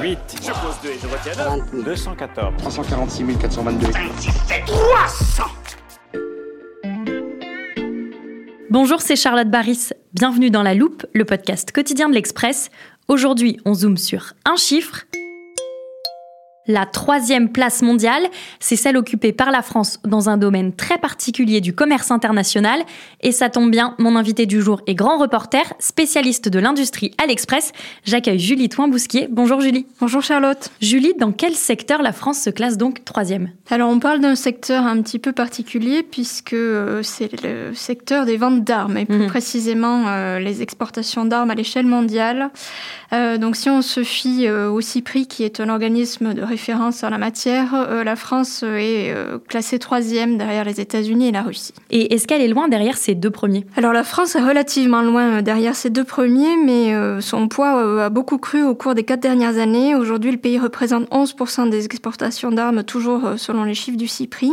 8. Je pose 2 et je retiens 214. 346 422. 300 Bonjour, c'est Charlotte Baris. Bienvenue dans La Loupe, le podcast quotidien de l'Express. Aujourd'hui, on zoome sur un chiffre la troisième place mondiale, c'est celle occupée par la France dans un domaine très particulier du commerce international. Et ça tombe bien, mon invité du jour est grand reporter, spécialiste de l'industrie à l'Express. J'accueille Julie Toin-Bousquier. Bonjour Julie. Bonjour Charlotte. Julie, dans quel secteur la France se classe donc troisième? Alors on parle d'un secteur un petit peu particulier puisque euh, c'est le secteur des ventes d'armes et plus mhm. précisément euh, les exportations d'armes à l'échelle mondiale. Euh, donc si on se fie au CIPRI qui est un organisme de référence en la matière, euh, la France est euh, classée troisième derrière les États-Unis et la Russie. Et est-ce qu'elle est loin derrière ces deux premiers? Alors la France est relativement loin euh, derrière ces deux premiers, mais son poids a beaucoup cru au cours des quatre dernières années. Aujourd'hui, le pays représente 11% des exportations d'armes, toujours selon les chiffres du CIPRI.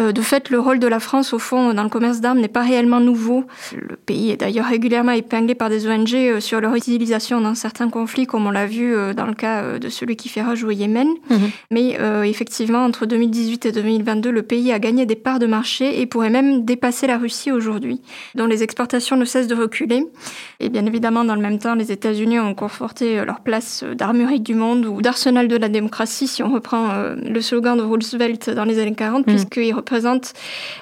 Euh, de fait, le rôle de la France, au fond, dans le commerce d'armes n'est pas réellement nouveau. Le pays est d'ailleurs régulièrement épinglé par des ONG euh, sur leur utilisation dans certains conflits, comme on l'a vu euh, dans le cas de celui qui fait rage au Yémen. Mhm. Mais effectivement, entre 2018 et 2022, le pays a gagné des parts de marché et pourrait même dépasser la Russie aujourd'hui, dont les exportations ne cessent de reculer. Et bien évidemment, dans le même temps, les États-Unis ont conforté leur place d'armurerie du monde ou d'arsenal de la démocratie, si on reprend le slogan de Roosevelt dans les années 40, mhm. puisqu'ils représente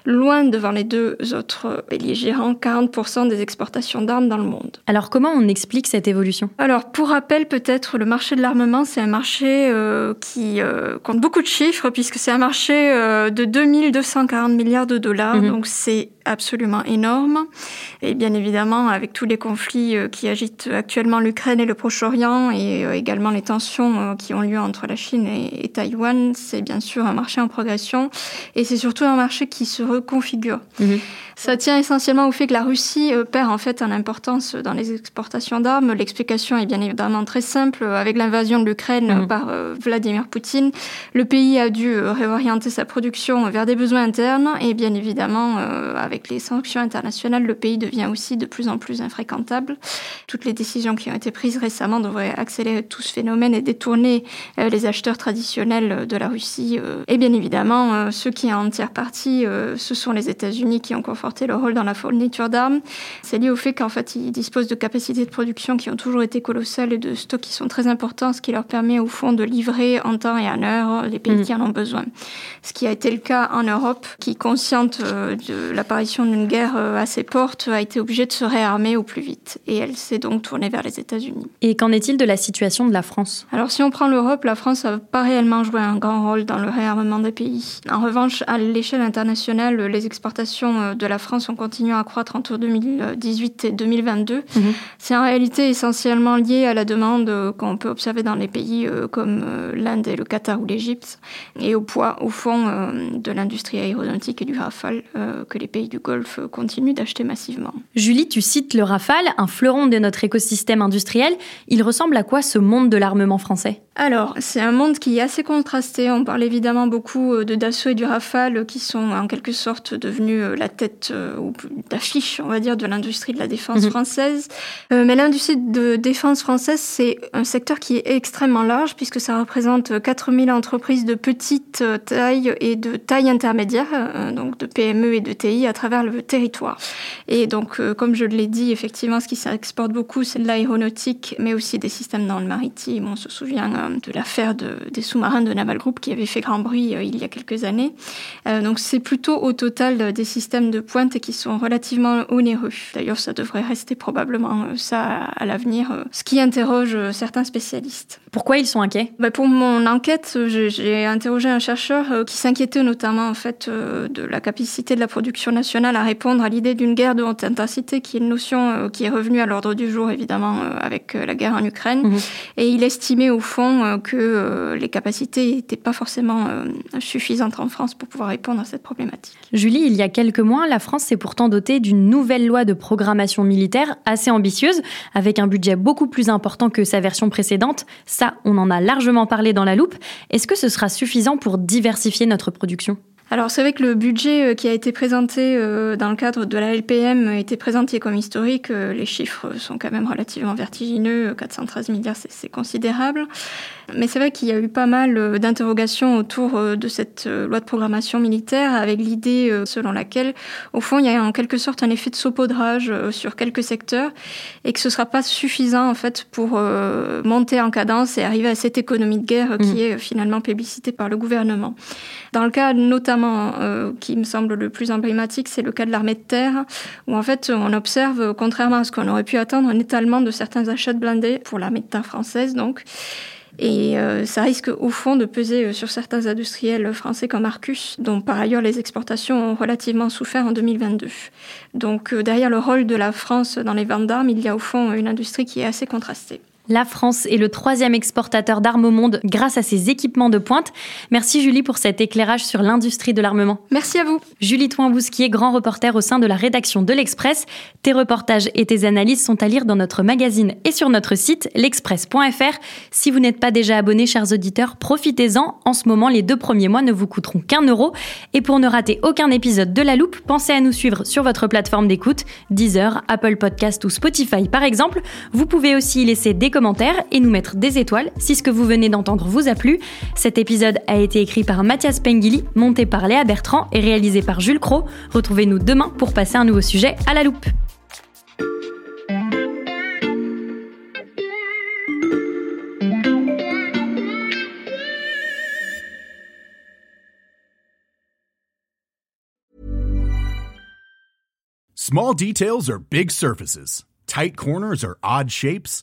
loin devant les deux autres belligérants 40% des exportations d'armes dans le monde. Alors comment on explique cette évolution? Alors pour rappel, peut-être le marché de l'armement, c'est un marché euh, qui euh, compte beaucoup de chiffres puisque c'est un marché euh, de 2240 milliards de dollars, mhm. donc c'est absolument énorme. Et bien évidemment, avec tous les conflits qui agitent actuellement l'Ukraine et le Proche-Orient et également les tensions qui ont lieu entre la Chine et, et Taïwan, c'est bien sûr un marché en progression et c'est surtout un marché qui se reconfigure. Mhm. Ça tient essentiellement au fait que la Russie euh, perd en fait en importance dans les exportations d'armes. L'explication est bien évidemment très simple. Avec l'invasion de l'Ukraine mhm. par euh, Vladimir Poutine, le pays a dû euh, réorienter sa production vers des besoins internes et bien évidemment, avec les sanctions internationales, le pays devient aussi de plus en plus infréquentable. Toutes les décisions qui ont été prises récemment devraient accélérer tout ce phénomène et détourner les acheteurs traditionnels de la Russie. Et bien évidemment, ceux qui en tirent parti, ce sont les États-Unis qui ont conforté le rôle dans la fourniture d'armes. C'est lié au fait qu'en fait, ils disposent de capacités de production qui ont toujours été colossales et de stocks qui sont très importants, ce qui leur permet au fond de livrer en temps et en heure les pays mm. qui en ont besoin. Ce qui a été le cas en Europe, qui, consciente euh, de l'apparition d'une guerre euh, à ses portes, a été obligée de se réarmer au plus vite. Et elle s'est donc tournée vers les États-Unis. Et qu'en est-il de la situation de la France? Alors si on prend l'Europe, la France n'a pas réellement joué un grand rôle dans le réarmement des pays. En revanche, à l'échelle internationale, les exportations euh, de la France ont continué à croître entre 2018 et 2022. Mhm. C'est en réalité essentiellement lié à la demande euh, qu'on peut observer dans les pays euh, comme l'Inde et le Qatar ou l'Égypte, et au poids, au fond, de l'industrie aéronautique et du Rafale que les pays du Golfe continuent d'acheter massivement. Julie, tu cites le Rafale, un fleuron de notre écosystème industriel. Il ressemble à quoi ce monde de l'armement français? Alors, c'est un monde qui est assez contrasté. On parle évidemment beaucoup de Dassault et du Rafale nationales qui sont en quelque sorte devenues la tête ou d'affiche, on va dire, de l'industrie de la défense mhm. française. mais l'industrie de défense française, c'est un secteur qui est extrêmement large puisque ça représente 4000 entreprises de petite taille et de taille intermédiaire, donc de PME et de TI à travers le territoire. Et donc, comme je l'ai dit, effectivement, ce qui s'exporte beaucoup, c'est de l'aéronautique, mais aussi des systèmes dans le maritime. On se souvient de l'affaire des sous-marins de Naval Group qui avait fait grand bruit il y a quelques années. Donc, c'est plutôt au total des systèmes de pointe qui sont relativement onéreux. D'ailleurs, ça devrait rester probablement euh, ça à l'avenir, euh, ce qui interroge euh, certains spécialistes. Pourquoi ils sont inquiets? Bah Pour mon enquête, j'ai interrogé un chercheur qui s'inquiétait notamment en fait de la capacité de la production nationale à répondre à l'idée d'une guerre de haute intensité, qui est une notion qui est revenue à l'ordre du jour évidemment avec la guerre en Ukraine. Mhm. Et il estimait au fond que les capacités n'étaient pas forcément suffisantes en France pour pouvoir Julie, il y a quelques mois, la France s'est pourtant dotée d'une nouvelle loi de programmation militaire assez ambitieuse, avec un budget beaucoup plus important que sa version précédente. Ça, on en a largement parlé dans la loupe. Est-ce que ce sera suffisant pour diversifier notre production? Alors c'est vrai que le budget euh, qui a été présenté euh, dans le cadre de la LPM a été présenté comme historique. Euh, les chiffres sont quand même relativement vertigineux. 413 milliards, c'est considérable. Mais c'est vrai qu'il y a eu pas mal d'interrogations autour de cette loi de programmation militaire avec l'idée selon laquelle, au fond, il y a en quelque sorte un effet de saupoudrage sur quelques secteurs et que ce ne sera pas suffisant en fait pour monter en cadence et arriver à cette économie de guerre qui mmh. est finalement publicitée par le gouvernement. Dans le cas notamment euh, qui me semble le plus emblématique, c'est le cas de l'armée de terre, où en fait on observe, contrairement à ce qu'on aurait pu attendre, un étalement de certains achats de blindés pour l'armée de terre française, donc. Et euh, ça risque au fond de peser euh, sur certains industriels français comme Arcus, dont par ailleurs les exportations ont relativement souffert en 2022. Donc derrière le rôle de la France dans les ventes d'armes, il y a au fond une industrie qui est assez contrastée. La France est le troisième exportateur d'armes au monde grâce à ses équipements de pointe. Merci Julie pour cet éclairage sur l'industrie de l'armement. Merci à vous. Julie Toin-Bousquier, grand reporter au sein de la rédaction de l'Express. Tes reportages et tes analyses sont à lire dans notre magazine et sur notre site l'express.fr. Si vous n'êtes pas déjà abonné, chers auditeurs, profitez-en. En ce moment, les deux premiers mois ne vous coûteront qu'un euro. Et pour ne rater aucun épisode de La Loupe, pensez à nous suivre sur votre plateforme d'écoute, Deezer, Apple Podcast ou Spotify par exemple. Vous pouvez aussi y laisser des et nous mettre des étoiles si ce que vous venez d'entendre vous a plu. Cet épisode a été écrit par Mathias Pengili, monté par Léa Bertrand et réalisé par Jules Cro. Retrouvez-nous demain pour passer un nouveau sujet à la loupe. Small details are big surfaces. Tight corners are odd shapes.